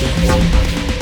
Eternity.